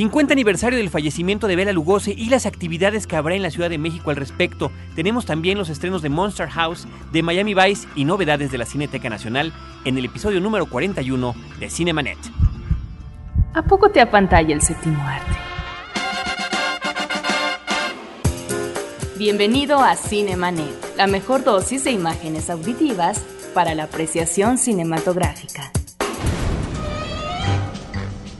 50 aniversario del fallecimiento de Bela Lugosi y las actividades que habrá en la Ciudad de México al respecto. Tenemos también los estrenos de Monster House, de Miami Vice y novedades de la Cineteca Nacional en el episodio número 41 de Cinemanet. ¿A poco te apantalla el séptimo arte? Bienvenido a Cinemanet, la mejor dosis de imágenes auditivas para la apreciación cinematográfica.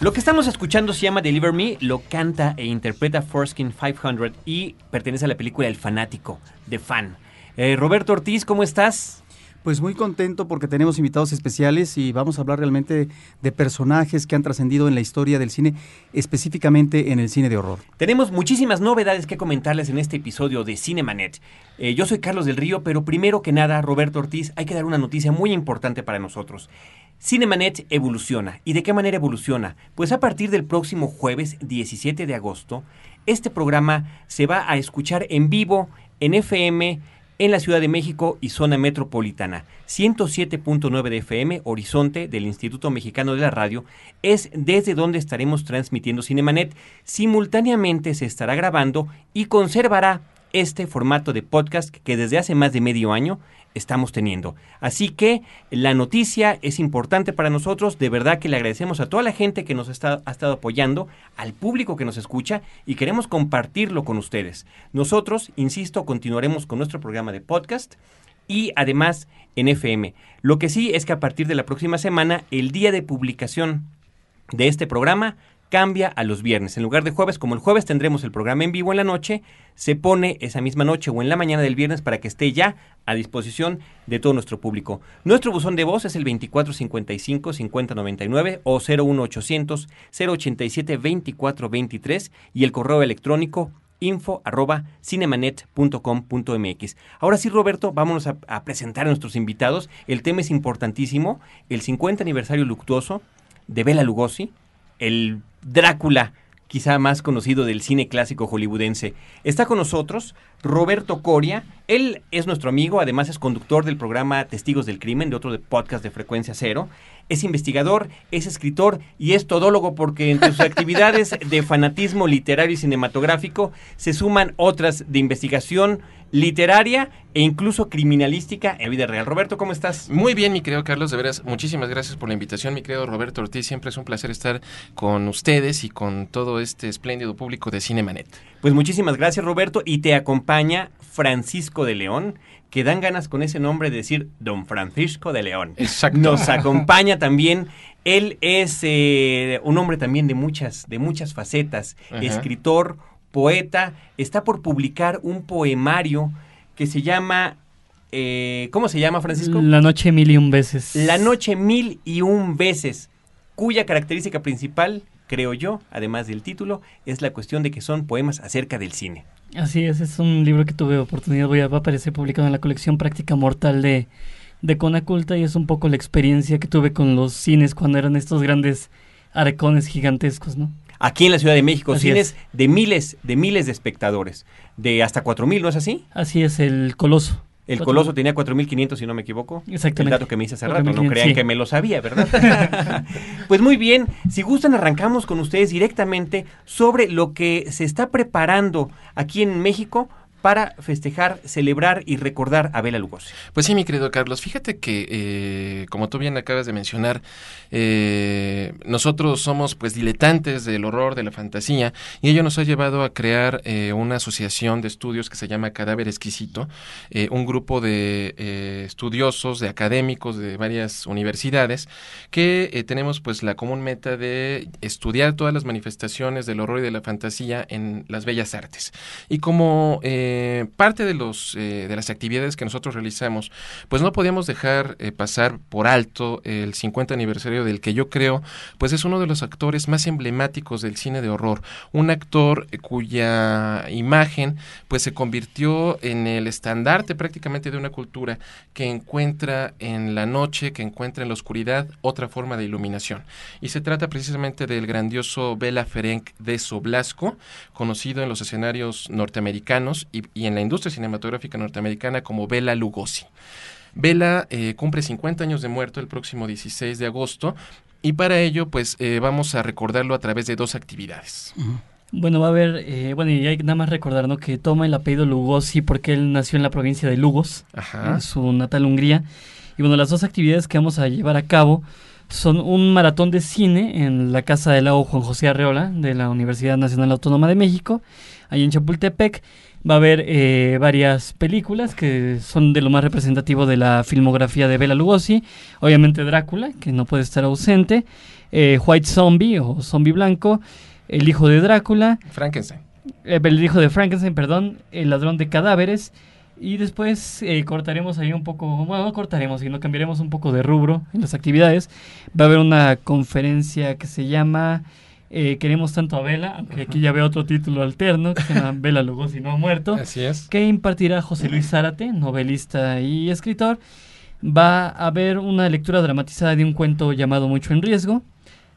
Lo que estamos escuchando se llama Deliver Me, lo canta e interpreta Forskin 500 y pertenece a la película El Fanático, de Fan. Eh, Roberto Ortiz, ¿cómo estás? Pues muy contento porque tenemos invitados especiales y vamos a hablar realmente de personajes que han trascendido en la historia del cine, específicamente en el cine de horror. Tenemos muchísimas novedades que comentarles en este episodio de Cinemanet. Eh, yo soy Carlos del Río, pero primero que nada, Roberto Ortiz, hay que dar una noticia muy importante para nosotros. Cinemanet evoluciona. ¿Y de qué manera evoluciona? Pues a partir del próximo jueves 17 de agosto, este programa se va a escuchar en vivo en FM en la Ciudad de México y zona metropolitana. 107.9 de FM, Horizonte del Instituto Mexicano de la Radio, es desde donde estaremos transmitiendo Cinemanet. Simultáneamente se estará grabando y conservará este formato de podcast que desde hace más de medio año estamos teniendo. Así que la noticia es importante para nosotros, de verdad que le agradecemos a toda la gente que nos ha estado apoyando, al público que nos escucha y queremos compartirlo con ustedes. Nosotros, insisto, continuaremos con nuestro programa de podcast y además en FM. Lo que sí es que a partir de la próxima semana, el día de publicación de este programa cambia a los viernes. En lugar de jueves, como el jueves tendremos el programa en vivo en la noche, se pone esa misma noche o en la mañana del viernes para que esté ya a disposición de todo nuestro público. Nuestro buzón de voz es el 2455-5099 o 01800 087 2423 y el correo electrónico info arroba cinemanet.com.mx. Ahora sí, Roberto, vámonos a, a presentar a nuestros invitados. El tema es importantísimo, el 50 aniversario luctuoso de Bela Lugosi, el Drácula, quizá más conocido del cine clásico hollywoodense. Está con nosotros Roberto Coria. Él es nuestro amigo, además es conductor del programa Testigos del Crimen, de otro de podcast de frecuencia cero. Es investigador, es escritor y es todólogo porque entre sus actividades de fanatismo literario y cinematográfico se suman otras de investigación literaria e incluso criminalística en vida real. Roberto, ¿cómo estás? Muy bien, mi querido Carlos, de veras, muchísimas gracias por la invitación, mi querido Roberto Ortiz. Siempre es un placer estar con ustedes y con todo este espléndido público de Cinemanet. Pues muchísimas gracias, Roberto, y te acompaña Francisco de León, que dan ganas con ese nombre de decir Don Francisco de León. Exacto. Nos acompaña también. Él es eh, un hombre también de muchas, de muchas facetas, Ajá. escritor, poeta, está por publicar un poemario que se llama, eh, ¿cómo se llama, Francisco? La noche mil y un veces. La noche mil y un veces, cuya característica principal, creo yo, además del título, es la cuestión de que son poemas acerca del cine. Así es, es un libro que tuve oportunidad, voy a, va a aparecer publicado en la colección Práctica Mortal de, de Conaculta y es un poco la experiencia que tuve con los cines cuando eran estos grandes arcones gigantescos, ¿no? Aquí en la Ciudad de México, Así cines es. de miles, de miles de espectadores, de hasta 4.000, ¿no es así? Así es, el Coloso. El Coloso tenía 4.500, si no me equivoco. Exactamente. El dato que me hice hace rato, no 4.500, crean sí. que me lo sabía, ¿verdad? pues muy bien, si gustan arrancamos con ustedes directamente sobre lo que se está preparando aquí en México para festejar, celebrar y recordar a Bela Lugosi. Pues sí, mi querido Carlos, fíjate que, eh, como tú bien acabas de mencionar, eh, nosotros somos pues diletantes del horror, de la fantasía, y ello nos ha llevado a crear eh, una asociación de estudios que se llama Cadáver Exquisito, un grupo de estudiosos, de académicos de varias universidades, que tenemos pues la común meta de estudiar todas las manifestaciones del horror y de la fantasía en las bellas artes. Y como parte de, los, eh, de las actividades que nosotros realizamos, pues no podíamos dejar eh, pasar por alto el 50 aniversario del que yo creo, pues es uno de los actores más emblemáticos del cine de horror, un actor eh, cuya imagen pues se convirtió en el estandarte prácticamente de una cultura que encuentra en la noche, que encuentra en la oscuridad otra forma de iluminación. Y se trata precisamente del grandioso Bela Ferenc de Soblasco, conocido en los escenarios norteamericanos y, y en la industria cinematográfica norteamericana como Bela Lugosi. Bela eh, cumple 50 años de muerto el próximo 16 de agosto y para ello pues eh, vamos a recordarlo a través de dos actividades. Bueno, va a haber, eh, bueno, y hay nada más recordar, ¿no? Que toma el apellido Lugosi porque él nació en la provincia de Lugos, Ajá. en su natal Hungría. Y bueno, las dos actividades que vamos a llevar a cabo son un maratón de cine en la Casa del Lago Juan José Arreola de la Universidad Nacional Autónoma de México, ahí en Chapultepec. Va a haber eh, varias películas que son de lo más representativo de la filmografía de Bela Lugosi. Obviamente Drácula, que no puede estar ausente. eh, White Zombie o Zombie Blanco. El hijo de Drácula. Frankenstein. Eh, el hijo de Frankenstein, perdón, el ladrón de cadáveres. Y después eh, cortaremos ahí un poco, bueno, no cortaremos, sino cambiaremos un poco de rubro en las actividades. Va a haber una conferencia que se llama eh, Queremos tanto a Vela, aunque aquí ya veo otro título alterno, que se llama Vela Lugosi no ha muerto, Así es. que impartirá José Luis Zárate, novelista y escritor. Va a haber una lectura dramatizada de un cuento llamado Mucho en Riesgo,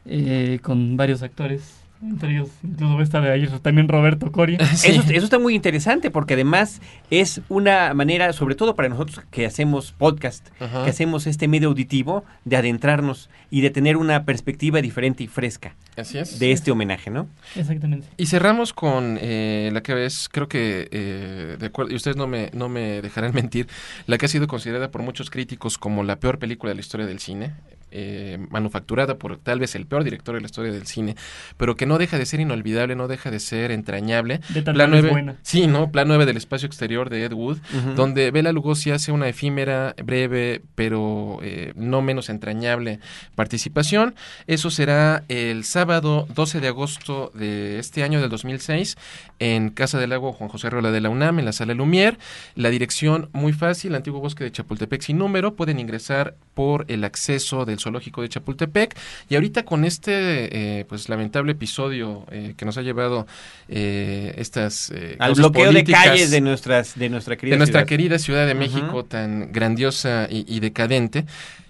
eh, con varios actores. Entre ellos, incluso va a estar ahí también Roberto Coria. Sí. Eso, eso está muy interesante porque además es una manera, sobre todo para nosotros que hacemos podcast, Ajá. que hacemos este medio auditivo, de adentrarnos y de tener una perspectiva diferente y fresca Así es. de este homenaje, ¿no? Exactamente. Y cerramos con eh, la que es, creo que, eh, de acuerdo, y ustedes no me, no me dejarán mentir, la que ha sido considerada por muchos críticos como la peor película de la historia del cine, eh, manufacturada por tal vez el peor director de la historia del cine, pero que no deja de ser inolvidable, no deja de ser entrañable. De tal Plan vez 9, buena. sí, ¿no? Plan 9 del espacio exterior de Ed Wood, donde Bela Lugosi hace una efímera, breve, pero eh, no menos entrañable participación. Eso será el sábado 12 de agosto de este año del 2006 en Casa del Lago Juan José Rola de la UNAM, en la sala Lumière. La dirección muy fácil, Antiguo Bosque de Chapultepec sin número. Pueden ingresar por el acceso del zoológico de Chapultepec. Y ahorita con este eh, pues lamentable episodio eh, que nos ha llevado eh, estas eh, Al bloqueo de calles de nuestras de nuestra querida de nuestra ciudad. querida Ciudad de. México tan grandiosa y, y decadente.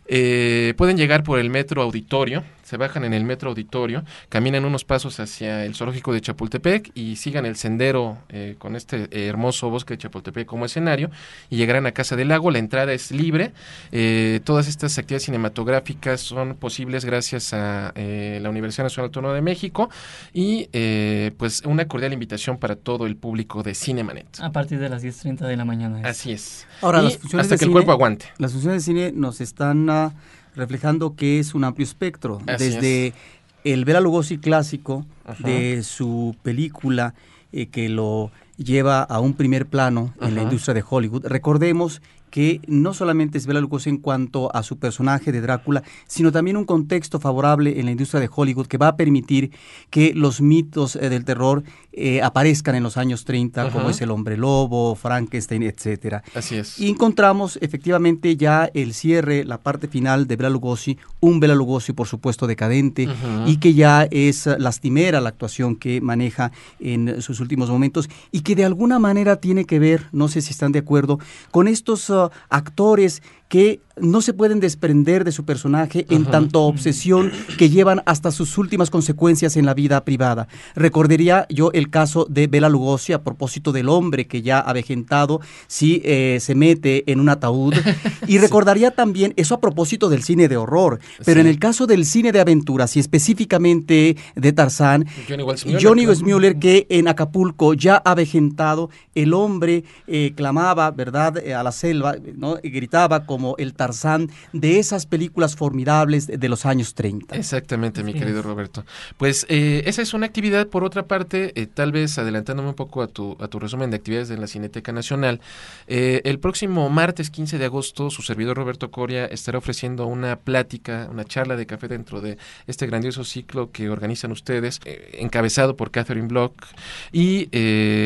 Eh, pueden llegar por el metro auditorio, se bajan en el metro auditorio, caminan unos pasos hacia el zoológico de Chapultepec y sigan el sendero eh, con este eh, hermoso bosque de Chapultepec como escenario y llegarán a Casa del Lago. La entrada es libre. Eh, todas estas actividades cinematográficas son posibles gracias a eh, la Universidad Nacional Autónoma de México y eh, pues una cordial invitación para todo el público de Cinemanet. A partir de las 10.30 de la mañana. es. Así es. Ahora, Y las funciones hasta de que el cine- cuerpo aguante. Las funciones de cine nos están reflejando que es un amplio espectro, Así desde el Bela Lugosi clásico, Ajá. de su película eh, que lo lleva a un primer plano en la industria de Hollywood. Recordemos que no solamente es Bela Lugosi en cuanto a su personaje de Drácula, sino también un contexto favorable en la industria de Hollywood que va a permitir que los mitos eh, del terror eh, aparezcan en los años 30, como es el hombre lobo, Frankenstein, etcétera. Así es. Y encontramos efectivamente ya el cierre, la parte final de Bela Lugosi, un Bela Lugosi por supuesto decadente y que ya es lastimera la actuación que maneja en sus últimos momentos y que de alguna manera tiene que ver, no sé si están de acuerdo, con estos uh, actores que no se pueden desprender de su personaje en tanto obsesión que llevan hasta sus últimas consecuencias en la vida privada. Recordaría yo el caso de Bela Lugosi a propósito del hombre que ya avejentado si eh, se mete en un ataúd. Y recordaría también eso a propósito del cine de horror. Pero en el caso del cine de aventuras y específicamente de Tarzán, Johnny Weissmuller, que en Acapulco ya avejentado, el hombre eh, clamaba, ¿verdad?, eh, a la selva, ¿no? Y gritaba como el Tarzán de esas películas formidables de, los años 30. Exactamente, mi querido Roberto. Pues eh, esa es una actividad, por otra parte, tal vez adelantándome un poco a tu, a tu resumen de actividades de la Cineteca Nacional, el próximo martes 15 de agosto, su servidor Roberto Coria estará ofreciendo una plática, una charla de café dentro de este grandioso ciclo que organizan ustedes, encabezado por Catherine Block, y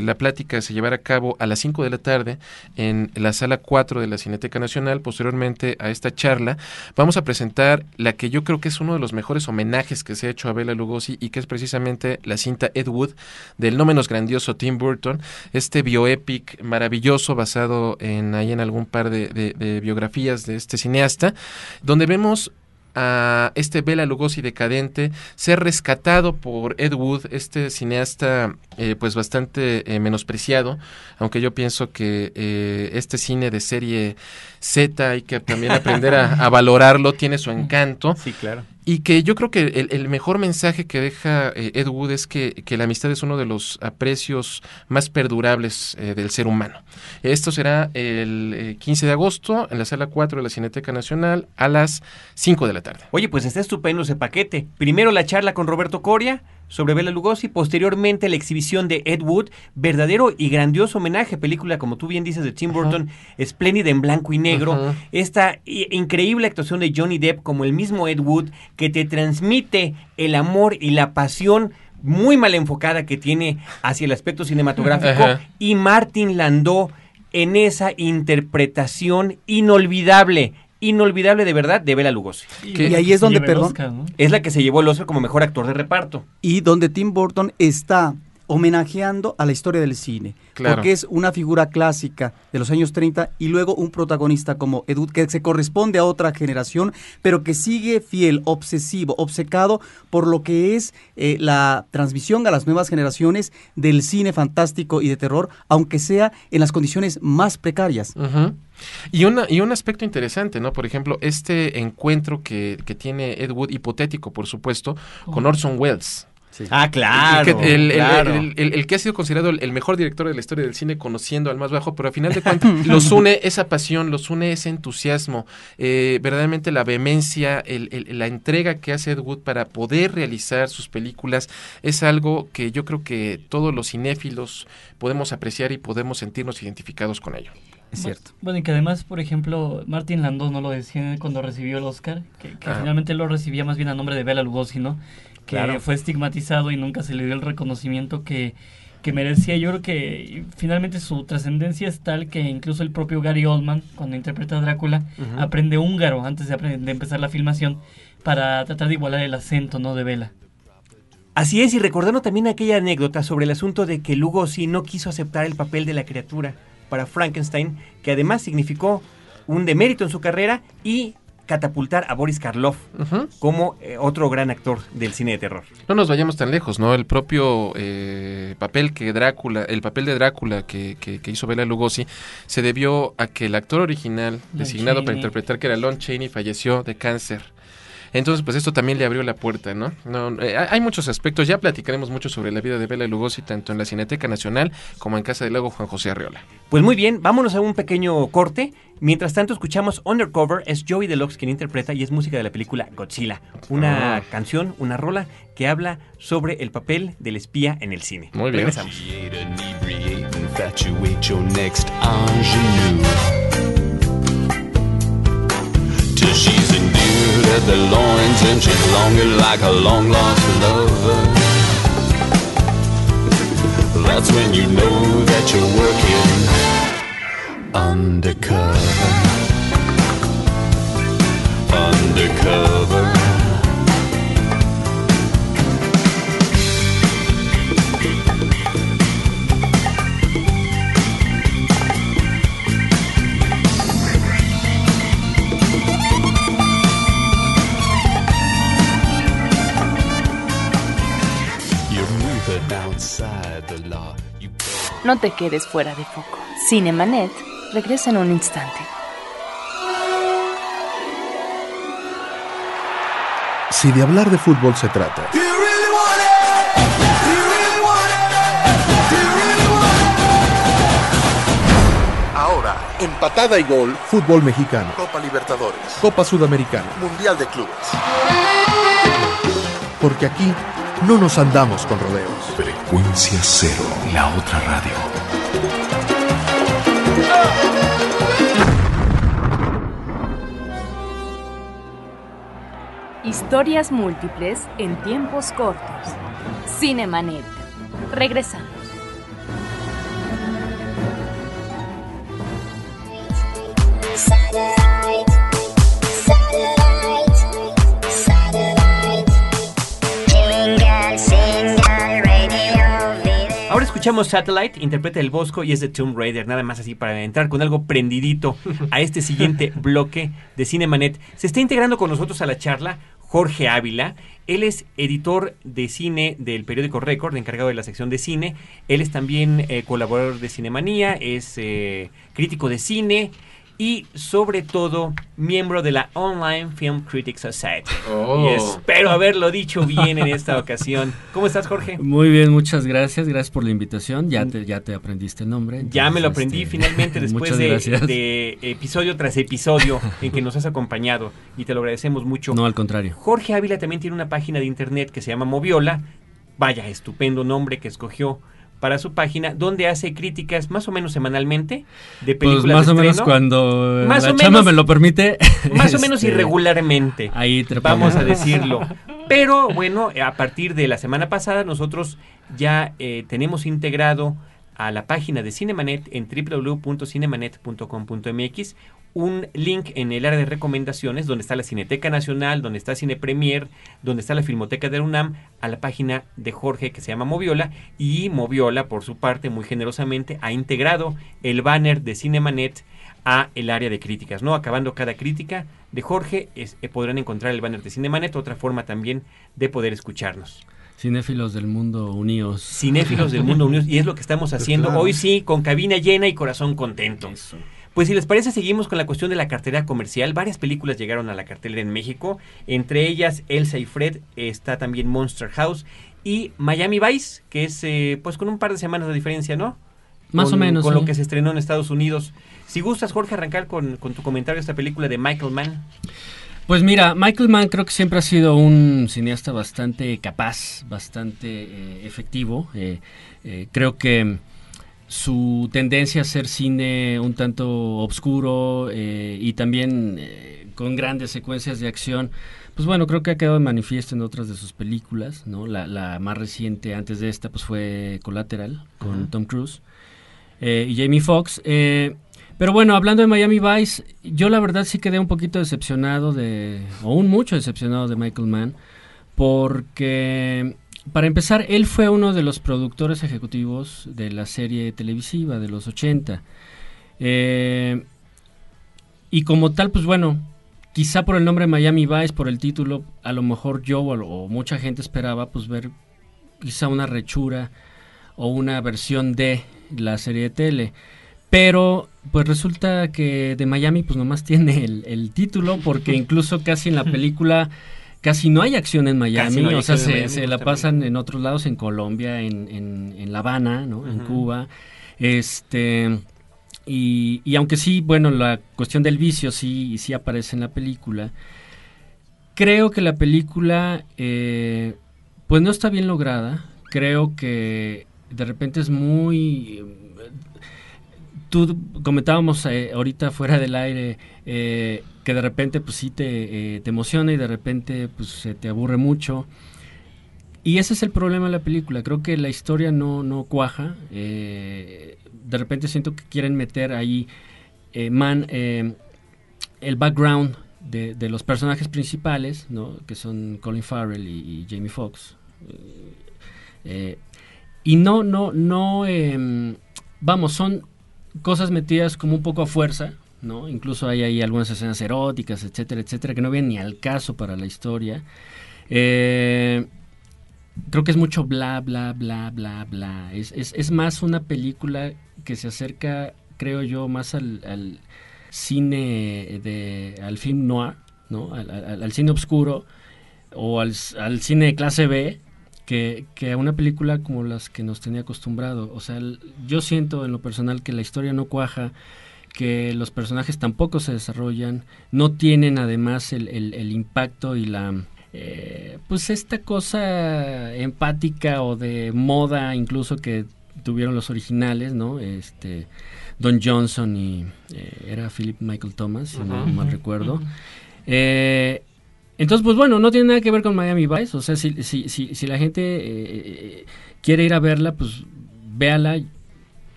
la plática se llevará a cabo a las 5 de la tarde en la sala 4 de la Cineteca Nacional. Posteriormente a esta charla, vamos a presentar la que yo creo que es uno de los mejores homenajes que se ha hecho a Bela Lugosi y que es precisamente la cinta Ed Wood del no menos grandioso Tim Burton, este bioepic maravilloso basado en ahí en algún par de biografías de este cineasta, donde vemos a este Bela Lugosi decadente ser rescatado por Ed Wood, este cineasta eh, pues bastante eh, menospreciado, aunque yo pienso que eh, este cine de serie Z hay que también aprender a, valorarlo, tiene su encanto. Sí, claro. Y que yo creo que el, mejor mensaje que deja Ed Wood es que, la amistad es uno de los aprecios más perdurables del ser humano. Esto será el 15 de agosto en la sala 4 de la Cineteca Nacional a las 5 de la tarde. Oye, pues está estupendo ese paquete. Primero la charla con Roberto Coria sobre Bela Lugosi, posteriormente la exhibición de Ed Wood, verdadero y grandioso homenaje, película como tú bien dices de Tim Burton, espléndida en blanco y negro, esta increíble actuación de Johnny Depp como el mismo Ed Wood que te transmite el amor y la pasión muy mal enfocada que tiene hacia el aspecto cinematográfico y Martin Landau en esa interpretación inolvidable inolvidable de verdad de Bela Lugosi. Y, ahí es donde, perdón, es la que se llevó el Oscar como mejor actor de reparto. Y donde Tim Burton está homenajeando a la historia del cine. Porque es una figura clásica de los años 30 y luego un protagonista como Edud, que se corresponde a otra generación, pero que sigue fiel, obsesivo, obcecado por lo que es eh, la transmisión a las nuevas generaciones del cine fantástico y de terror, aunque sea en las condiciones más precarias. Y, una, y un aspecto interesante, ¿no? Por ejemplo, este encuentro que, que tiene Ed Wood, hipotético, por supuesto, con Orson Welles. Ah, claro el, que ha sido considerado el, mejor director de la historia del cine, conociendo al más bajo, pero al final de cuentas los une esa pasión, los une ese entusiasmo, eh, verdaderamente la vehemencia, la entrega que hace Ed Wood para poder realizar sus películas es algo que yo creo que todos los cinéfilos podemos apreciar y podemos sentirnos identificados con ello. Es cierto. Bueno, y que además, por ejemplo, Martin Landau no lo decía cuando recibió el Oscar, que, que finalmente lo recibía más bien a nombre de Bela Lugosi, ¿no? Que fue estigmatizado y nunca se le dio el reconocimiento que, merecía. Yo creo que finalmente su trascendencia es tal que incluso el propio Gary Oldman, cuando interpreta a Drácula, aprende húngaro antes de, de, empezar la filmación para tratar de igualar el acento ¿no? de Vela. Así es, y recordando también aquella anécdota sobre el asunto de que Lugosi no quiso aceptar el papel de la criatura para Frankenstein, que además significó un demérito en su carrera y catapultar a Boris Karloff como eh, otro gran actor del cine de terror. No nos vayamos tan lejos, ¿no? El propio eh, papel que Drácula, el papel de Drácula que, que, hizo Bela Lugosi, se debió a que el actor original designado para interpretar, que era Lon Chaney, falleció de cáncer. Entonces, pues esto también le abrió la puerta, ¿no? no eh, hay muchos aspectos, ya platicaremos mucho sobre la vida de Bela Lugosi, tanto en la Cineteca Nacional como en Casa del Lago Juan José Arriola. Pues muy bien, vámonos a un pequeño corte. Mientras tanto, escuchamos Undercover, es Joey Deluxe quien interpreta y es música de la película Godzilla. Una ah. canción, una rola que habla sobre el papel del espía en el cine. Muy bien. Regresamos. At the loins and she's longing like a long lost lover. That's when you know that you're working undercover. Undercover. No te quedes fuera de foco. Cinemanet regresa en un instante. Si de hablar de fútbol se trata, Ahora, empatada y gol, fútbol mexicano, Copa Libertadores, Copa Sudamericana, Mundial de Clubes. porque aquí no nos andamos con rodeos. Frecuencia cero, la otra radio. Historias múltiples en tiempos cortos. Cinemanet. Regresamos. Escuchamos Satellite, interpreta el Bosco y es de Tomb Raider, nada más así para entrar con algo prendidito a este siguiente bloque de Cinemanet. Se está integrando con nosotros a la charla Jorge Ávila. Él es editor de cine del periódico Record, encargado de la sección de cine. Él es también eh, colaborador de Cinemanía, es eh, crítico de cine y sobre todo miembro de la Online Film Critics Society. Oh. Y espero haberlo dicho bien en esta ocasión. ¿Cómo estás, Jorge? Muy bien, muchas gracias. Gracias por la invitación. Ya te, ya te aprendiste el nombre. Ya me lo aprendí este, finalmente después de, de episodio tras episodio en que nos has acompañado y te lo agradecemos mucho. No, al contrario. Jorge Ávila también tiene una página de internet que se llama Moviola. Vaya, estupendo nombre que escogió para su página, donde hace críticas más o menos semanalmente de películas Pues más de o menos cuando Más la o chama menos- me lo permite. Más o menos este, irregularmente. Ahí te Vamos a decirlo. Pero bueno, a partir de la semana pasada nosotros ya eh, tenemos integrado a la página de Cinemanet en www.cinemanet.com.mx un link en el área de recomendaciones donde está la Cineteca Nacional, donde está Cine Premier, donde está la Filmoteca de la UNAM, a la página de Jorge que se llama Moviola y Moviola por su parte muy generosamente ha integrado el banner de Cinemanet a el área de críticas, ¿no? Acabando cada crítica de Jorge, es- eh, podrán encontrar el banner de Cinemanet, otra forma también de poder escucharnos. Cinéfilos del mundo unidos. Cinéfilos del mundo unidos, y es lo que estamos haciendo claro. hoy sí, con cabina llena y corazón contento. Eso. Pues si les parece, seguimos con la cuestión de la cartelera comercial. Varias películas llegaron a la cartelera en México, entre ellas Elsa y Fred, está también Monster House y Miami Vice, que es eh, pues con un par de semanas de diferencia, ¿no? Más Con- o menos. Con sí. lo que se estrenó en Estados Unidos. Si gustas, Jorge, arrancar con, con tu comentario de esta película de Michael Mann. Pues mira, Michael Mann creo que siempre ha sido un cineasta bastante capaz, bastante eh, efectivo. Eh, creo que su tendencia a hacer cine un tanto obscuro eh, y también eh, con grandes secuencias de acción, pues bueno, creo que ha quedado de manifiesto en otras de sus películas, ¿no? La, la más reciente antes de esta pues fue Collateral con Tom Cruise eh, y Jamie Foxx. Pero bueno, hablando de Miami Vice, yo la verdad sí quedé un poquito decepcionado de, o un mucho decepcionado de Michael Mann, porque para empezar, él fue uno de los productores ejecutivos de la serie televisiva de los 80. Eh, y como tal, pues bueno, quizá por el nombre Miami Vice, por el título, a lo mejor yo o, o mucha gente esperaba pues ver quizá una rechura o una versión de la serie de tele. Pero pues resulta que de Miami pues nomás tiene el, el título porque incluso casi en la película casi no hay acción en Miami, no o sea, se, Miami, se la pasan en otros lados, en Colombia, en, en, en La Habana, ¿no? En. Cuba. Este y, y aunque sí, bueno, la cuestión del vicio sí, sí aparece en la película, creo que la película eh, pues no está bien lograda. Creo que de repente es muy... Tú comentábamos eh, ahorita fuera del aire eh, que de repente pues sí te, eh, te emociona y de repente pues se te aburre mucho. Y ese es el problema de la película. Creo que la historia no, no cuaja. de repente siento que quieren meter ahí man, el background de, los personajes principales, ¿no? que son Colin Farrell y, Jamie Foxx. Y no, no, no, em, vamos, son cosas metidas como un poco a fuerza, ¿no? Incluso hay ahí algunas escenas eróticas, etcétera, etcétera, que no vienen ni al caso para la historia. Eh, creo que es mucho bla, bla, bla, bla, bla. Es, es, es más una película que se acerca, creo yo, más al, al cine, de, al film noir, ¿no? Al, al- al cine oscuro o al, al cine de clase B que, que a una película como las que nos tenía acostumbrado. O sea, el- yo siento en lo personal que la historia no cuaja, que los personajes tampoco se desarrollan, no tienen además el, el- el impacto y la... eh, pues esta cosa empática o de moda incluso que tuvieron los originales, ¿no? Este Don Johnson y eh, era Philip Michael Thomas, si no mal recuerdo. Eh, entonces, pues bueno, no tiene nada que ver con Miami Vice. O sea, si, si, si, si la gente eh, quiere ir a verla, pues véala.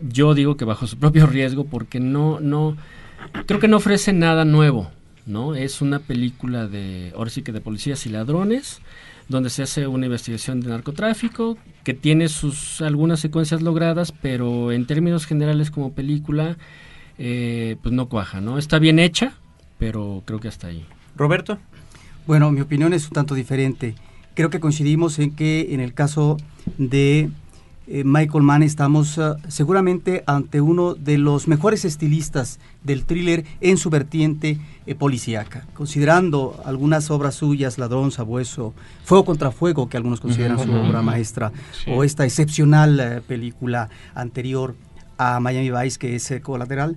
Yo digo que bajo su propio riesgo, porque no, no, creo que no ofrece nada nuevo, ¿no? Es una película de, ahora sí que de policías y ladrones, donde se hace una investigación de narcotráfico, que tiene sus algunas secuencias logradas, pero en términos generales como película, eh, pues no cuaja, ¿no? Está bien hecha, pero creo que hasta ahí. Roberto. Bueno, mi opinión es un tanto diferente. Creo que coincidimos en que en el caso de eh, Michael Mann estamos ah, seguramente ante uno de los mejores estilistas del thriller en su vertiente eh, policíaca. Considerando algunas obras suyas, Ladrón, Sabueso, Fuego contra Fuego, que algunos consideran su obra maestra, Sí. o esta excepcional eh, película anterior a Miami Vice, que es eh, Colateral,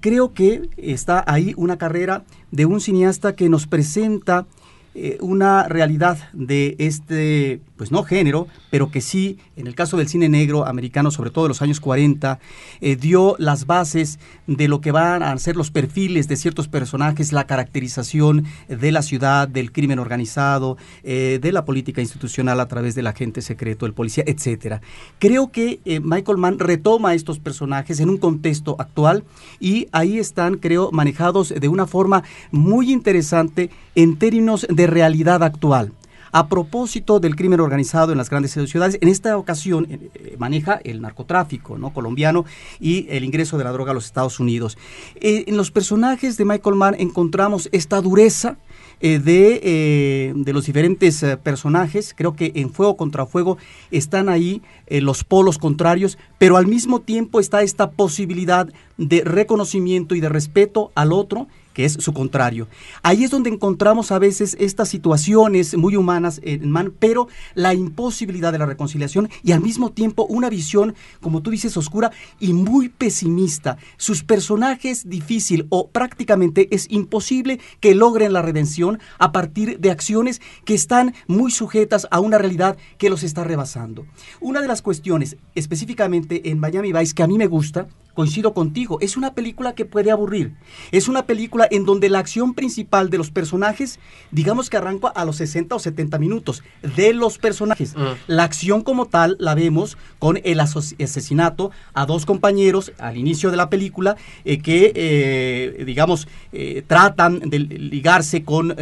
creo que está ahí una carrera de un cineasta que nos presenta eh, una realidad de este, pues no género, pero que sí, en el caso del cine negro americano, sobre todo de los años 40, eh, dio las bases de lo que van a ser los perfiles de ciertos personajes, la caracterización de la ciudad, del crimen organizado, eh, de la política institucional a través del agente secreto, el policía, etcétera. Creo que eh, Michael Mann retoma estos personajes en un contexto actual y ahí están, creo, manejados de una forma muy interesante en términos de realidad actual. A propósito del crimen organizado en las grandes ciudades, en esta ocasión eh, eh, maneja el narcotráfico ¿no? colombiano y el ingreso de la droga a los Estados Unidos. Eh, en los personajes de Michael Mann encontramos esta dureza de, los diferentes personajes. Creo que en Fuego contra Fuego están ahí los polos contrarios, pero al mismo tiempo está esta posibilidad de reconocimiento y de respeto al otro que es su contrario. Ahí es donde encontramos a veces estas situaciones muy humanas en Man, pero la imposibilidad de la reconciliación y al mismo tiempo una visión, como tú dices, oscura y muy pesimista. Sus personajes difícil o prácticamente es imposible que logren la redención a partir de acciones que están muy sujetas a una realidad que los está rebasando. Una de las cuestiones específicamente en Miami Vice que a mí me gusta, coincido contigo, es una película que puede aburrir. Es una película en donde la acción principal de los personajes, digamos que arranca a los 60 o 70 minutos de los personajes. Mm. La acción como tal la vemos con el asesinato a dos compañeros al inicio de la película eh, que, eh, digamos, eh, tratan de ligarse con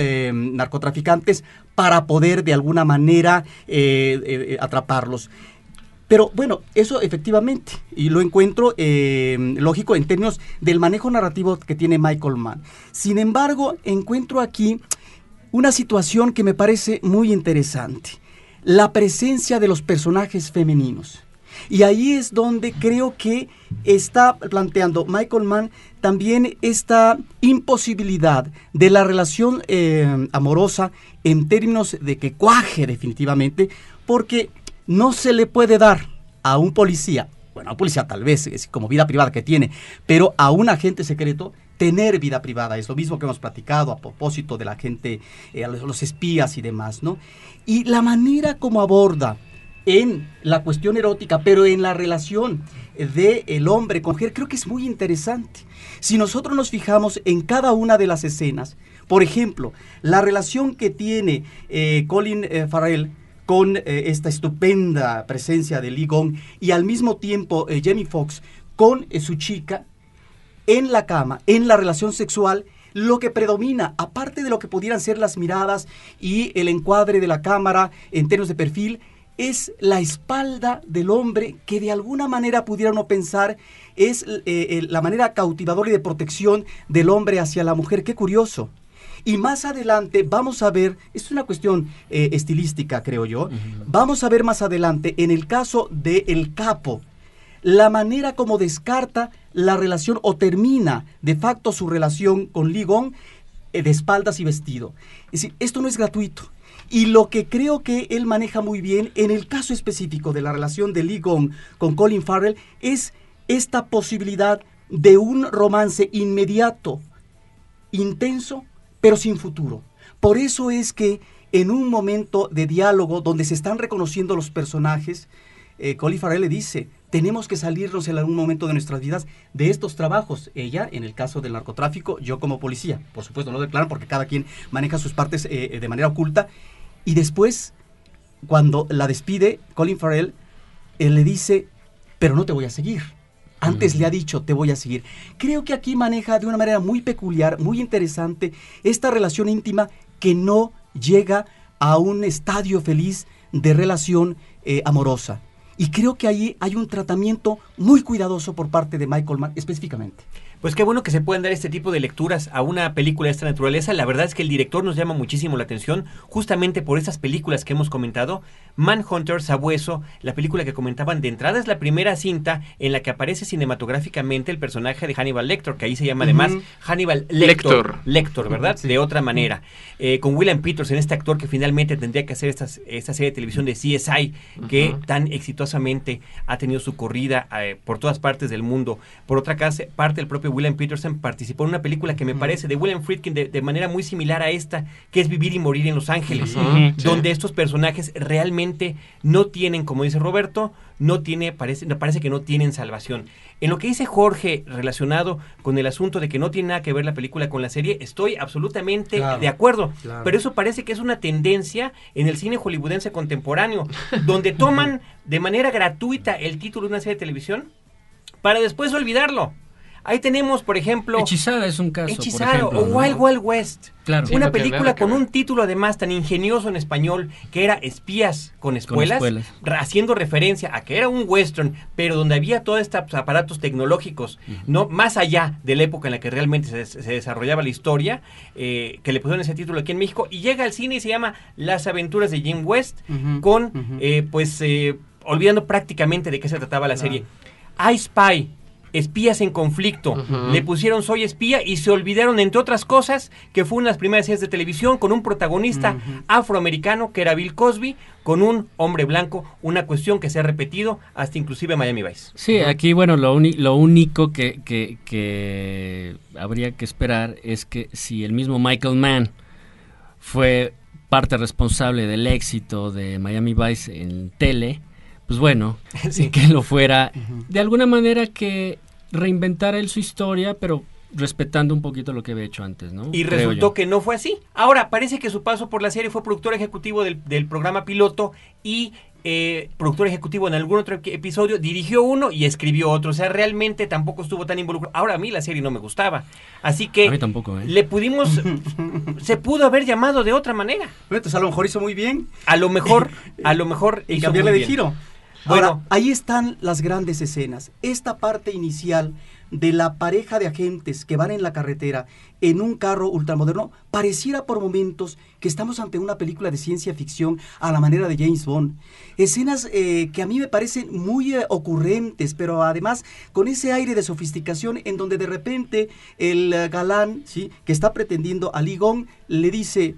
narcotraficantes para poder de alguna manera atraparlos. Pero bueno, eso efectivamente, y lo encuentro eh, lógico en términos del manejo narrativo que tiene Michael Mann. Sin embargo, encuentro aquí una situación que me parece muy interesante, la presencia de los personajes femeninos. Y ahí es donde creo que está planteando Michael Mann también esta imposibilidad de la relación eh, amorosa en términos de que cuaje definitivamente, porque no se le puede dar a un policía, bueno, a un policía tal vez, es como vida privada que tiene, pero a un agente secreto tener vida privada. Es lo mismo que hemos platicado a propósito de la gente, eh, los espías y demás, ¿no? Y la manera como aborda en la cuestión erótica, pero en la relación de el hombre con mujer, creo que es muy interesante. Si nosotros nos fijamos en cada una de las escenas, por ejemplo, la relación que tiene eh, Colin eh, Farrell con eh, esta estupenda presencia de Lee Gong y al mismo tiempo eh, Jamie Foxx con eh, su chica en la cama, en la relación sexual, lo que predomina, aparte de lo que pudieran ser las miradas y el encuadre de la cámara en términos de perfil, es la espalda del hombre que de alguna manera pudiera uno pensar es eh, la manera cautivadora y de protección del hombre hacia la mujer. Qué curioso. Y más adelante vamos a ver, esto es una cuestión eh, estilística, creo yo, vamos a ver más adelante en el caso de El Capo, la manera como descarta la relación o termina de facto su relación con Lee Gong eh, de espaldas y vestido. Es decir, esto no es gratuito. Y lo que creo que él maneja muy bien en el caso específico de la relación de Lee Gong con Colin Farrell es esta posibilidad de un romance inmediato, intenso, pero sin futuro. Por eso es que en un momento de diálogo donde se están reconociendo los personajes, eh, Colin Farrell le dice, tenemos que salirnos en algún momento de nuestras vidas de estos trabajos. Ella, en el caso del narcotráfico, yo como policía. Por supuesto, no declaran porque cada quien maneja sus partes eh, de manera oculta. Y después, cuando la despide, Colin Farrell él le dice, pero no te voy a seguir. Antes le ha dicho, te voy a seguir. Creo que aquí maneja de una manera muy peculiar, muy interesante, esta relación íntima que no llega a un estadio feliz de relación eh, amorosa. Y creo que ahí hay un tratamiento muy cuidadoso por parte de Michael Mann específicamente. Pues qué bueno que se puedan dar este tipo de lecturas a una película de esta naturaleza. La verdad es que el director nos llama muchísimo la atención, justamente por esas películas que hemos comentado. Manhunter, Sabueso, la película que comentaban de entrada es la primera cinta en la que aparece cinematográficamente el personaje de Hannibal Lecter, que ahí se llama además. Hannibal Lecter. Lecter. Lecter, ¿verdad? Sí. De otra manera. Eh, con William Peterson, este actor que finalmente tendría que hacer estas- esta serie de televisión de CSI, que tan exitosamente ha tenido su corrida eh, por todas partes del mundo. Por otra casa, parte el propio William Peterson participó en una película que me parece de William Friedkin de, de manera muy similar a esta, que es Vivir y Morir en Los Ángeles, sí. donde estos personajes realmente no tienen, como dice Roberto, no tiene, parece, parece que no tienen salvación. En lo que dice Jorge relacionado con el asunto de que no tiene nada que ver la película con la serie, estoy absolutamente Claro, de acuerdo. claro. Pero eso parece que es una tendencia en el cine hollywoodense contemporáneo, donde toman de manera gratuita el título de una serie de televisión para después olvidarlo. Ahí tenemos, por ejemplo, Hechizada es un caso, por ejemplo. o ¿no? Wild Wild West. Claro. Sí, una película con un título además tan ingenioso en español que era Espías con espuelas, espuelas. ra- haciendo referencia a que era un western, pero donde había todos estos aparatos tecnológicos, no más allá de la época en la que realmente se, des- se desarrollaba la historia, eh, que le pusieron ese título aquí en México y llega al cine y se llama Las aventuras de Jim West con eh, pues eh, olvidando prácticamente de qué se trataba la serie. I Spy, espías en conflicto. Le pusieron Soy espía y se olvidaron, entre otras cosas, que fue una de las primeras series de televisión con un protagonista afroamericano que era Bill Cosby, con un hombre blanco, una cuestión que se ha repetido hasta inclusive Miami Vice. Sí, aquí, bueno, lo, lo único que, que- que habría que esperar es que si el mismo Michael Mann fue parte responsable del éxito de Miami Vice en tele, pues bueno, Sí. que lo fuera de alguna manera que reinventara él su historia, pero respetando un poquito lo que había hecho antes, ¿no? Y resultó que no fue así. Ahora, parece que su paso por la serie fue productor ejecutivo del, del programa piloto y eh, productor ejecutivo en algún otro epi- episodio, dirigió uno y escribió otro. O sea, realmente tampoco estuvo tan involucrado. Ahora, a mí la serie no me gustaba. Así que A mí tampoco, ¿eh? le pudimos, se pudo haber llamado de otra manera. Entonces a lo mejor hizo muy bien A lo mejor, a lo mejor y cambiarle de bien. giro. Bueno. Ahora, ahí están las grandes escenas. Esta parte inicial de la pareja de agentes que van en la carretera en un carro ultramoderno, pareciera por momentos que estamos ante una película de ciencia ficción a la manera de James Bond. Escenas eh, que a mí me parecen muy eh, ocurrentes, pero además con ese aire de sofisticación en donde de repente el eh, galán, ¿sí? que está pretendiendo a Lee Gong, le dice,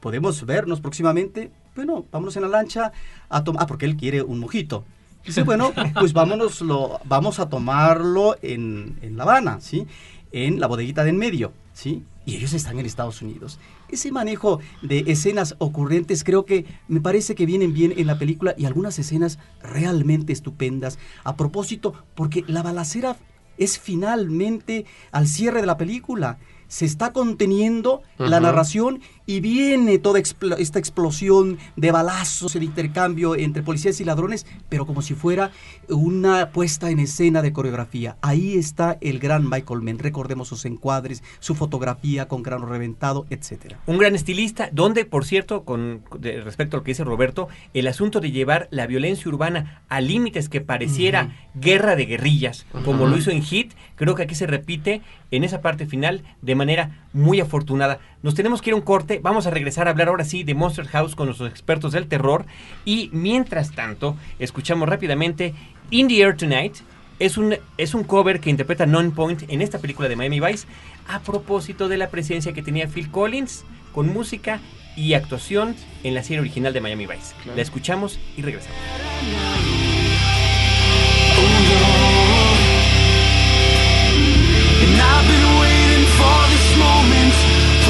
podemos vernos próximamente. Bueno, vámonos en la lancha a tomar. Ah, porque él quiere un mojito. Dice, bueno, pues vámonos, lo, vamos a tomarlo en, en La Habana, ¿sí? En la bodeguita de en medio, ¿sí? Y ellos están en Estados Unidos. Ese manejo de escenas ocurrentes creo que me parece que vienen bien en la película y algunas escenas realmente estupendas. A propósito, porque la balacera es finalmente al cierre de la película. Se está conteniendo la narración y viene toda expl- esta explosión de balazos, el intercambio entre policías y ladrones, pero como si fuera una puesta en escena de coreografía. Ahí está el gran Michael Mann. Recordemos sus encuadres, su fotografía con grano reventado, etcétera. Un gran estilista, donde, por cierto, con de- respecto a lo que dice Roberto, el asunto de llevar la violencia urbana a límites que pareciera guerra de guerrillas, como lo hizo en Hit, creo que aquí se repite en esa parte final de manera muy afortunada. Nos tenemos que ir a un corte, vamos a regresar a hablar ahora sí de Monster House con nuestros expertos del terror y mientras tanto escuchamos rápidamente In the Air Tonight. Es un, es un cover que interpreta Non Point en esta película de Miami Vice a propósito de la presencia que tenía Phil Collins con música y actuación en la serie original de Miami Vice. La escuchamos y regresamos. And I've been waiting for this moment for all my life. Oh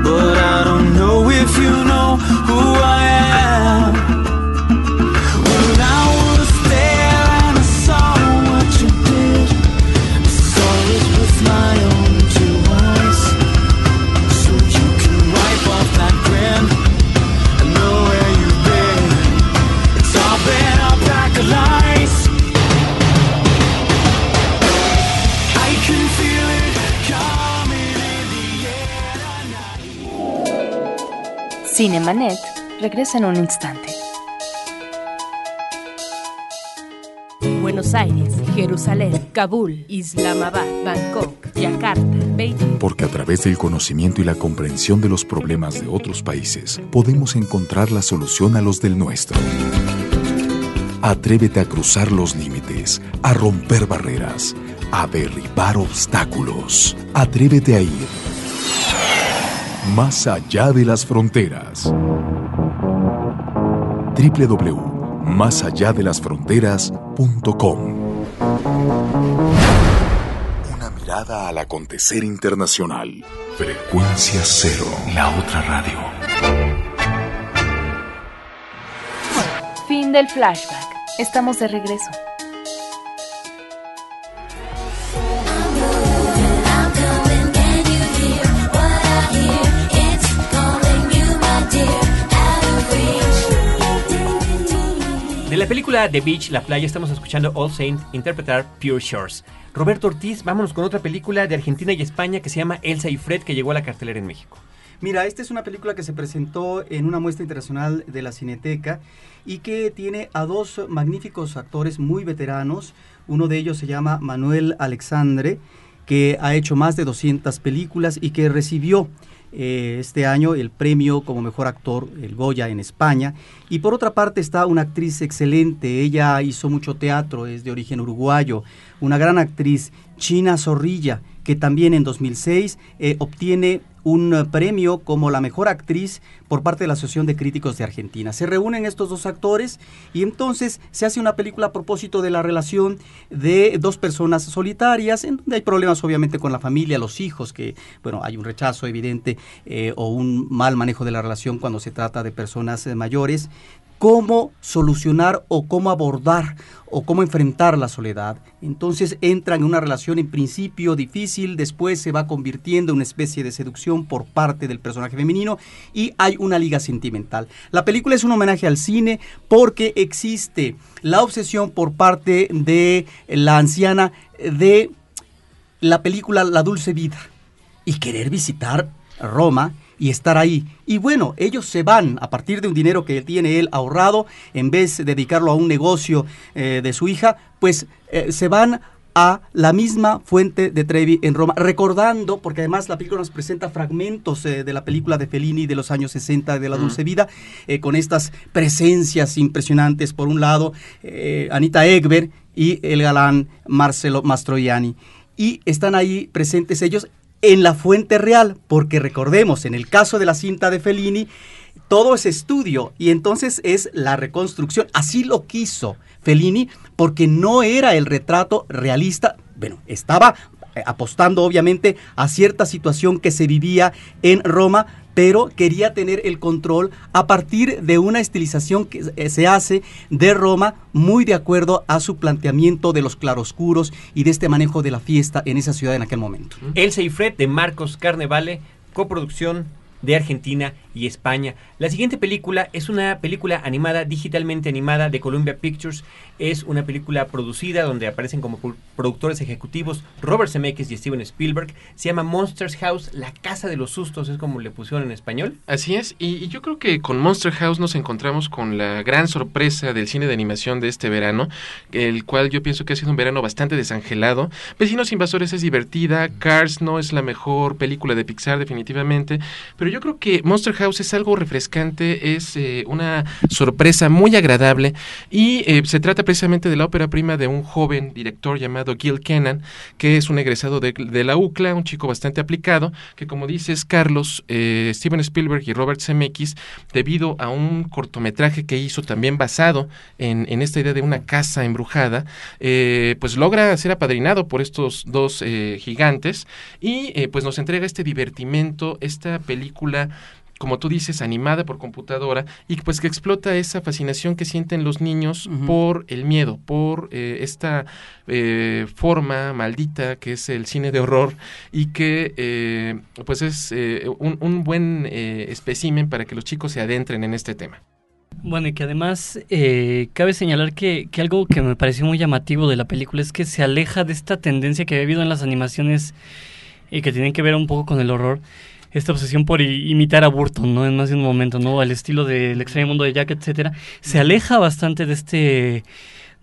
But I don't know if you know who I am. Cinemanet regresa en un instante. Buenos Aires, Jerusalén, Kabul, Islamabad, Bangkok, Yakarta, Beijing. Porque a través del conocimiento y la comprensión de los problemas de otros países, podemos encontrar la solución a los del nuestro. Atrévete a cruzar los límites, a romper barreras, a derribar obstáculos. Atrévete a ir más allá de las fronteras. www.másalladelasfronteras.com Una mirada al acontecer internacional. Frecuencia cero, la otra radio. Fin del flashback. Estamos de regreso. De la película The Beach, La Playa, estamos escuchando All Saint interpretar Pure Shores. Roberto Ortiz, vámonos con otra película de Argentina y España que se llama Elsa y Fred, que llegó a la cartelera en México. Mira, esta es una película que se presentó en una muestra internacional de la Cineteca y que tiene a dos magníficos actores muy veteranos. Uno de ellos se llama Manuel Alexandre, que ha hecho más de 200 películas y que recibió eh, este año el premio como mejor actor, el Goya en España. Y por otra parte está una actriz excelente, ella hizo mucho teatro, es de origen uruguayo, una gran actriz, China Zorrilla, que también en 2006 eh, obtiene un eh, premio como la mejor actriz por parte de la Asociación de Críticos de Argentina. Se reúnen estos dos actores y entonces se hace una película a propósito de la relación de dos personas solitarias, en donde hay problemas obviamente con la familia, los hijos, que bueno, hay un rechazo evidente eh, o un mal manejo de la relación cuando se trata de personas mayores cómo solucionar o cómo abordar o cómo enfrentar la soledad. Entonces entra en una relación en principio difícil, después se va convirtiendo en una especie de seducción por parte del personaje femenino y hay una liga sentimental. La película es un homenaje al cine porque existe la obsesión por parte de la anciana de la película La Dulce Vida y querer visitar Roma y estar ahí. Y bueno, ellos se van a partir de un dinero que tiene él ahorrado, en vez de dedicarlo a un negocio eh, de su hija, pues eh, se van a la misma fuente de Trevi en Roma, recordando, porque además la película nos presenta fragmentos eh, de la película de Fellini de los años 60 de La Dulce Vida, eh, con estas presencias impresionantes, por un lado, eh, Anita Egber y el galán Marcelo Mastroianni. Y están ahí presentes ellos en la fuente real, porque recordemos, en el caso de la cinta de Fellini, todo es estudio y entonces es la reconstrucción. Así lo quiso Fellini porque no era el retrato realista. Bueno, estaba apostando obviamente a cierta situación que se vivía en Roma, pero quería tener el control a partir de una estilización que eh, se hace de Roma muy de acuerdo a su planteamiento de los claroscuros y de este manejo de la fiesta en esa ciudad en aquel momento. Elsa y Fred de Marcos Carnevale, coproducción de Argentina y España. La siguiente película es una película animada, digitalmente animada de Columbia Pictures. Es una película producida donde aparecen como productores ejecutivos Robert Zemeckis y Steven Spielberg. Se llama Monsters House, la casa de los sustos, es como le pusieron en español. Así es, y, y yo creo que con Monster House nos encontramos con la gran sorpresa del cine de animación de este verano, el cual yo pienso que ha sido un verano bastante desangelado. Vecinos Invasores es divertida, Cars no es la mejor película de Pixar definitivamente, pero yo creo que Monster House es algo refrescante, es eh, una sorpresa muy agradable y eh, se trata precisamente de la ópera prima de un joven director llamado Gil Kennan, que es un egresado de, de la UCLA, un chico bastante aplicado, que como dices Carlos, eh, Steven Spielberg y Robert Zemeckis, debido a un cortometraje que hizo también basado en, en esta idea de una casa embrujada, eh, pues logra ser apadrinado por estos dos eh, gigantes y pues nos entrega este divertimento, esta película como tú dices, animada por computadora y pues que explota esa fascinación que sienten los niños por el miedo, por eh, esta eh, forma maldita que es el cine de horror y que eh, pues es un, un buen espécimen para que los chicos se adentren en este tema. Bueno, y que además eh, cabe señalar que, que algo que me pareció muy llamativo de la película es que se aleja de esta tendencia que había habido en las animaciones y que tienen que ver un poco con el horror. Esta obsesión por imitar a Burton, ¿no? En más de un momento, ¿no? Al estilo del extraño mundo de Jack, etcétera. Se aleja bastante de este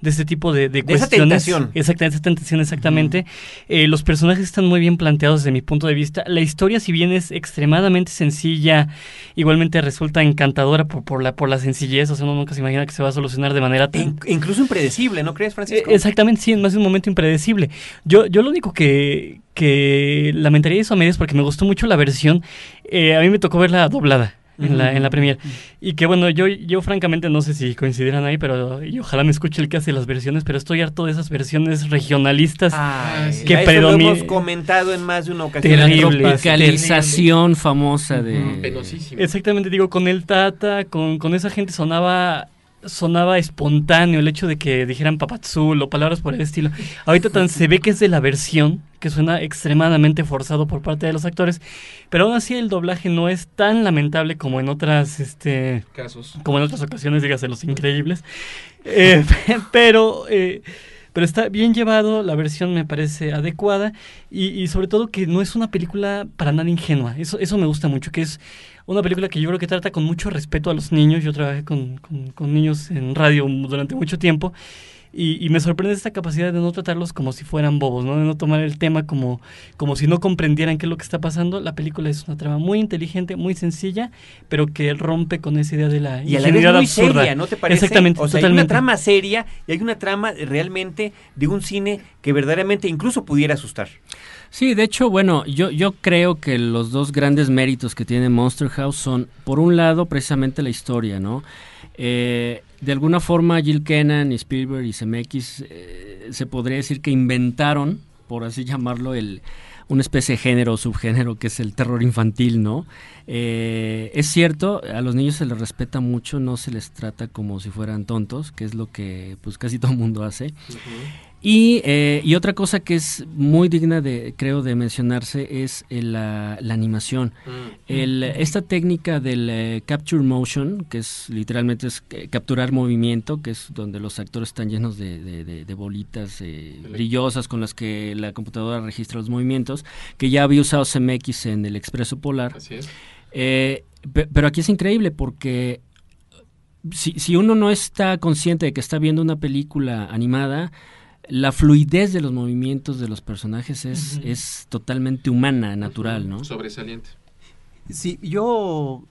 de este tipo de, de De esa cuestiones. tentación. Exactamente, esa tentación, exactamente. Eh, los personajes están muy bien planteados desde mi punto de vista. La historia, si bien es extremadamente sencilla, igualmente resulta encantadora por, por la, por la sencillez. O sea, uno nunca se imagina que se va a solucionar de manera tan, incluso impredecible, ¿no crees, Francisco? eh, Exactamente, sí, en más de un momento impredecible. Yo, yo lo único que, que lamentaría eso a medias porque me gustó mucho la versión. eh, a mí me tocó verla doblada. En la, en la premier. Y que bueno, yo, yo francamente no sé si coincidirán ahí, pero y ojalá me escuche el que hace las versiones, pero estoy harto de esas versiones regionalistas Ay, que ya eso lo predomi- hemos comentado en más de una ocasión. La Terrible, tropicalización famosa de... Penosísimo. Exactamente, digo, con el Tata, con, con esa gente sonaba sonaba espontáneo el hecho de que dijeran papazul o palabras por el estilo. Ahorita tan se ve que es de la versión, que suena extremadamente forzado por parte de los actores, pero aún así el doblaje no es tan lamentable como en otras, este, Casos. como en otras ocasiones, dígase, Los Increíbles. Eh, pero, eh, pero está bien llevado, la versión me parece adecuada y, y sobre todo que no es una película para nada ingenua. Eso, eso me gusta mucho, que es una película que yo creo que trata con mucho respeto a los niños. Yo trabajé con, con- con niños en radio durante mucho tiempo. Y, y me sorprende esta capacidad de no tratarlos como si fueran bobos, ¿no? De no tomar el tema como, como si no comprendieran qué es lo que está pasando. La película es una trama muy inteligente, muy sencilla, pero que rompe con esa idea de la Y a la vez muy absurda. seria, ¿no te parece? Exactamente, O sea, hay una trama seria y hay una trama realmente de un cine que verdaderamente incluso pudiera asustar. Sí, de hecho, bueno, yo, yo creo que los dos grandes méritos que tiene Monster House son, por un lado, precisamente la historia, ¿no? Eh, de alguna forma, Jill Kennan, Spielberg y Zemeckis eh, se podría decir que inventaron, por así llamarlo, el una especie de género o subgénero que es el terror infantil, ¿no? Eh, es cierto, a los niños se les respeta mucho, no se les trata como si fueran tontos, que es lo que pues casi todo el mundo hace. Y, eh, y otra cosa que es muy digna de, creo, de mencionarse es el, la, la animación. El, esta técnica del eh, capture motion, que es literalmente es eh, capturar movimiento, que es donde los actores están llenos de, de- de- de bolitas eh, brillosas con las que la computadora registra los movimientos, que ya había usado CMX en el Expreso Polar. Así es. Eh, pe- pero aquí es increíble porque si, si uno no está consciente de que está viendo una película animada, la fluidez de los movimientos de los personajes es, es totalmente humana, natural, ¿no? Sobresaliente. Sí, yo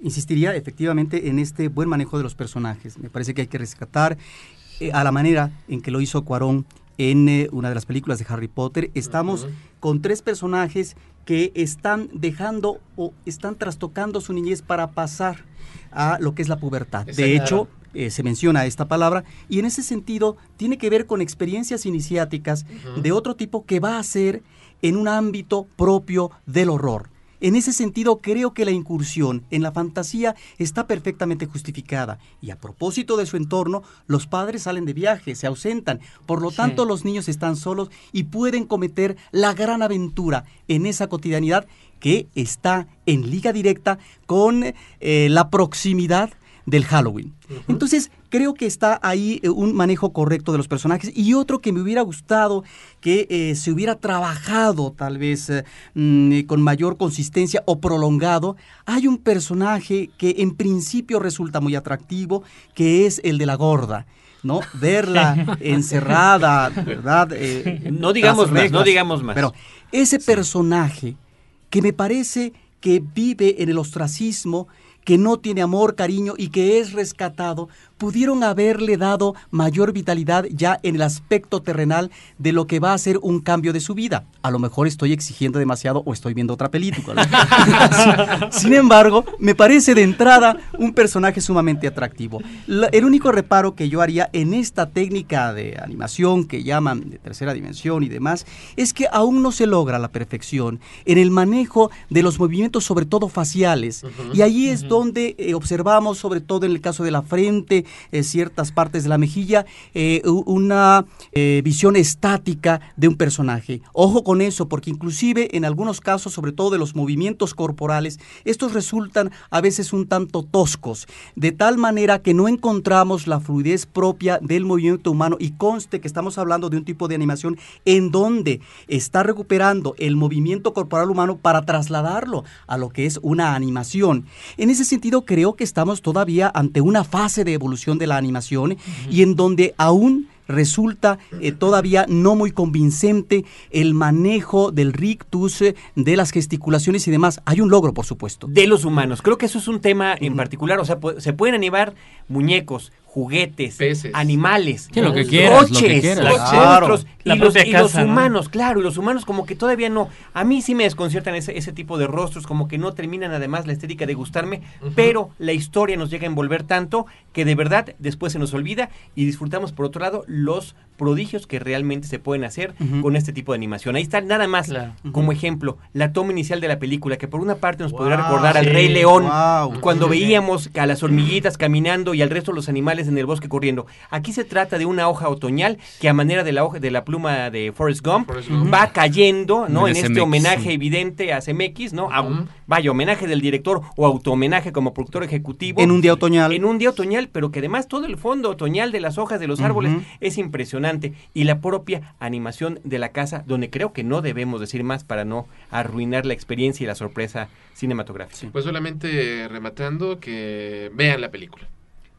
insistiría efectivamente en este buen manejo de los personajes. Me parece que hay que rescatar eh, a la manera en que lo hizo Cuarón en eh, una de las películas de Harry Potter. Estamos con tres personajes que están dejando o están trastocando su niñez para pasar a lo que es la pubertad. De hecho, eh, se menciona esta palabra y en ese sentido tiene que ver con experiencias iniciáticas de otro tipo que va a ser en un ámbito propio del horror. En ese sentido, creo que la incursión en la fantasía está perfectamente justificada. Y a propósito de su entorno, los padres salen de viaje, se ausentan. Por lo Sí. tanto, los niños están solos y pueden cometer la gran aventura en esa cotidianidad que está en liga directa con eh, la proximidad del Halloween. Entonces, creo que está ahí eh, un manejo correcto de los personajes y otro que me hubiera gustado que eh, se hubiera trabajado tal vez eh, mm, con mayor consistencia o prolongado. Hay un personaje que en principio resulta muy atractivo, que es el de la gorda. ¿no? Verla encerrada, ¿verdad? Eh, No digamos más, no digamos más. Pero ese personaje que me parece que vive en el ostracismo, que no tiene amor, cariño y que es rescatado, pudieron haberle dado mayor vitalidad ya en el aspecto terrenal de lo que va a ser un cambio de su vida. A lo mejor estoy exigiendo demasiado o estoy viendo otra película. Sin embargo, me parece de entrada un personaje sumamente atractivo. La- el único reparo que yo haría en esta técnica de animación que llaman de tercera dimensión y demás, es que aún no se logra la perfección en el manejo de los movimientos, sobre todo faciales. Y ahí es donde eh, observamos, sobre todo en el caso de la frente, ciertas partes de la mejilla, eh, una eh, visión estática de un personaje. Ojo con eso, porque inclusive en algunos casos, sobre todo de los movimientos corporales, estos resultan a veces un tanto toscos, de tal manera que no encontramos la fluidez propia del movimiento humano y conste que estamos hablando de un tipo de animación en donde está recuperando el movimiento corporal humano para trasladarlo a lo que es una animación. En ese sentido, creo que estamos todavía ante una fase de evolución de la animación y en donde aún resulta eh, todavía no muy convincente el manejo del rictus, eh, de las gesticulaciones y demás. Hay un logro, por supuesto. de los humanos. Creo que eso es un tema en particular. O sea, se pueden animar muñecos, juguetes, Peces. animales, Sí, lo que quieras, lo que coches, quieras. coches, Claro. monstruos, La y, los, y los humanos, claro, y los humanos como que todavía no. A mí sí me desconciertan ese, ese tipo de rostros, como que no terminan además la estética de gustarme, pero la historia nos llega a envolver tanto que de verdad después se nos olvida y disfrutamos por otro lado los prodigios que realmente se pueden hacer con este tipo de animación. Ahí está nada más Claro. como ejemplo la toma inicial de la película que por una parte nos podrá Wow, recordar al Rey León wow. cuando Sí. veíamos a las hormiguitas caminando y al resto de los animales en el bosque corriendo. Aquí se trata de una hoja otoñal que a manera de la hoja de la pluma de Forrest Gump, Forrest Gump. va cayendo, ¿no? En este homenaje evidente a CMX, ¿no? A-. Vaya, homenaje del director o autohomenaje como productor ejecutivo. En un día otoñal. En un día otoñal, pero que además todo el fondo otoñal de las hojas de los árboles es impresionante. Y la propia animación de la casa, donde creo que no debemos decir más para no arruinar la experiencia y la sorpresa cinematográfica. Pues solamente rematando que vean la película.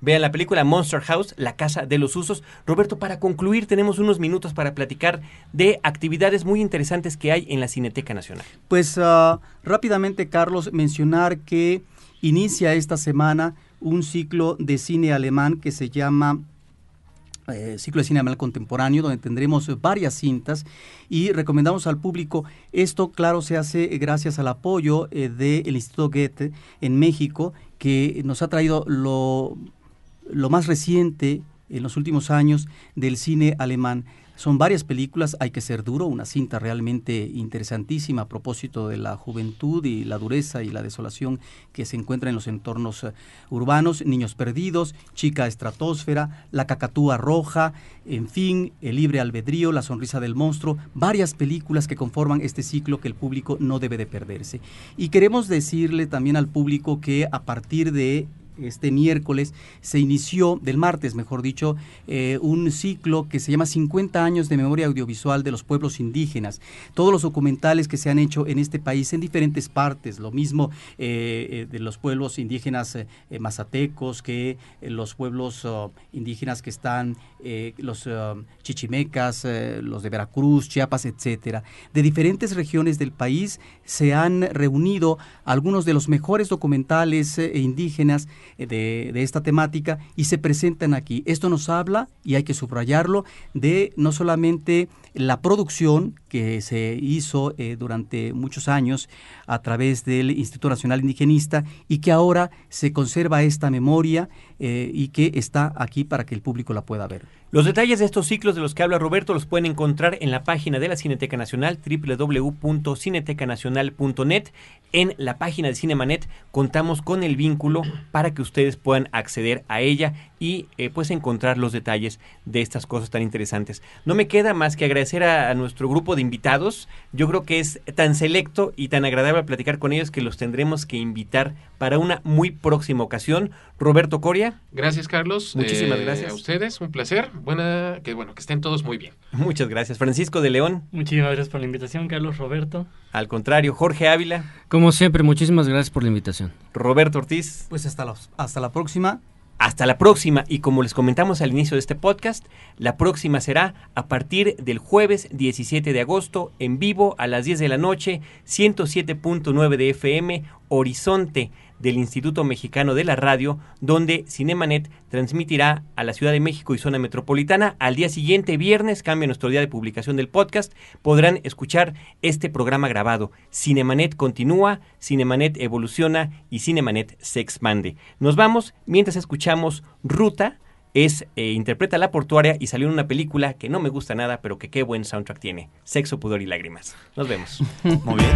Vean la película Monster House, La Casa de los Usos. Roberto, para concluir, tenemos unos minutos para platicar de actividades muy interesantes que hay en la Cineteca Nacional. Pues ah, rápidamente, Carlos, mencionar que inicia esta semana un ciclo de cine alemán que se llama eh, ciclo de cine alemán contemporáneo, donde tendremos varias cintas y recomendamos al público, esto claro se hace gracias al apoyo eh, del Instituto Goethe en México, que nos ha traído lo, lo más reciente en los últimos años del cine alemán. Son varias películas, hay que ser duro, una cinta realmente interesantísima a propósito de la juventud y la dureza y la desolación que se encuentra en los entornos eh, urbanos, Niños Perdidos, Chica Estratosfera, La Cacatúa Roja, en fin, El Libre Albedrío, La Sonrisa del Monstruo, varias películas que conforman este ciclo que el público no debe de perderse. Y queremos decirle también al público que a partir de este miércoles se inició, del martes mejor dicho, eh, un ciclo que se llama 50 años de memoria audiovisual de los pueblos indígenas. Todos los documentales que se han hecho en este país en diferentes partes, lo mismo eh, eh, de los pueblos indígenas mazatecos que los pueblos oh, indígenas que están, los oh, chichimecas, los de Veracruz, Chiapas, etcétera. De diferentes regiones del país se han reunido algunos de los mejores documentales indígenas de, de esta temática y se presentan aquí. Esto nos habla, y hay que subrayarlo, de no solamente la producción que se hizo eh, durante muchos años a través del Instituto Nacional Indigenista y que ahora se conserva esta memoria eh, y que está aquí para que el público la pueda ver. Los detalles de estos ciclos de los que habla Roberto los pueden encontrar en la página de la Cineteca Nacional, www.cinetecanacional.net. En la página de Cinemanet contamos con el vínculo para que ustedes puedan acceder a ella y eh, pues encontrar los detalles de estas cosas tan interesantes. No me queda más que agradecer a, a nuestro grupo de invitados. Yo creo que es tan selecto y tan agradable platicar con ellos que los tendremos que invitar para una muy próxima ocasión. Roberto Coria, Gracias, Carlos. Muchísimas Eh, gracias. A ustedes, un placer. Buena, que bueno, que estén todos muy bien. muchas gracias. Francisco de León, Muchísimas gracias por la invitación, Carlos, Roberto. al contrario, Jorge Ávila, Como siempre, muchísimas gracias por la invitación. Roberto Ortiz. Pues hasta, los, hasta la próxima. Hasta la próxima y como les comentamos al inicio de este podcast, la próxima será a partir del jueves 17 de agosto en vivo a las 10 de la noche, 107.9 de FM, Horizonte del Instituto Mexicano de la Radio, donde Cinemanet transmitirá a la Ciudad de México y zona metropolitana. Al día siguiente, viernes, cambia nuestro día de publicación del podcast, podrán escuchar este programa grabado. Cinemanet continúa, Cinemanet evoluciona y Cinemanet se expande. Nos vamos mientras escuchamos Ruta. Es, eh, interpreta la portuaria y salió en una película que no me gusta nada, pero que qué buen soundtrack tiene. Sexo, pudor y lágrimas. Nos vemos. Muy bien.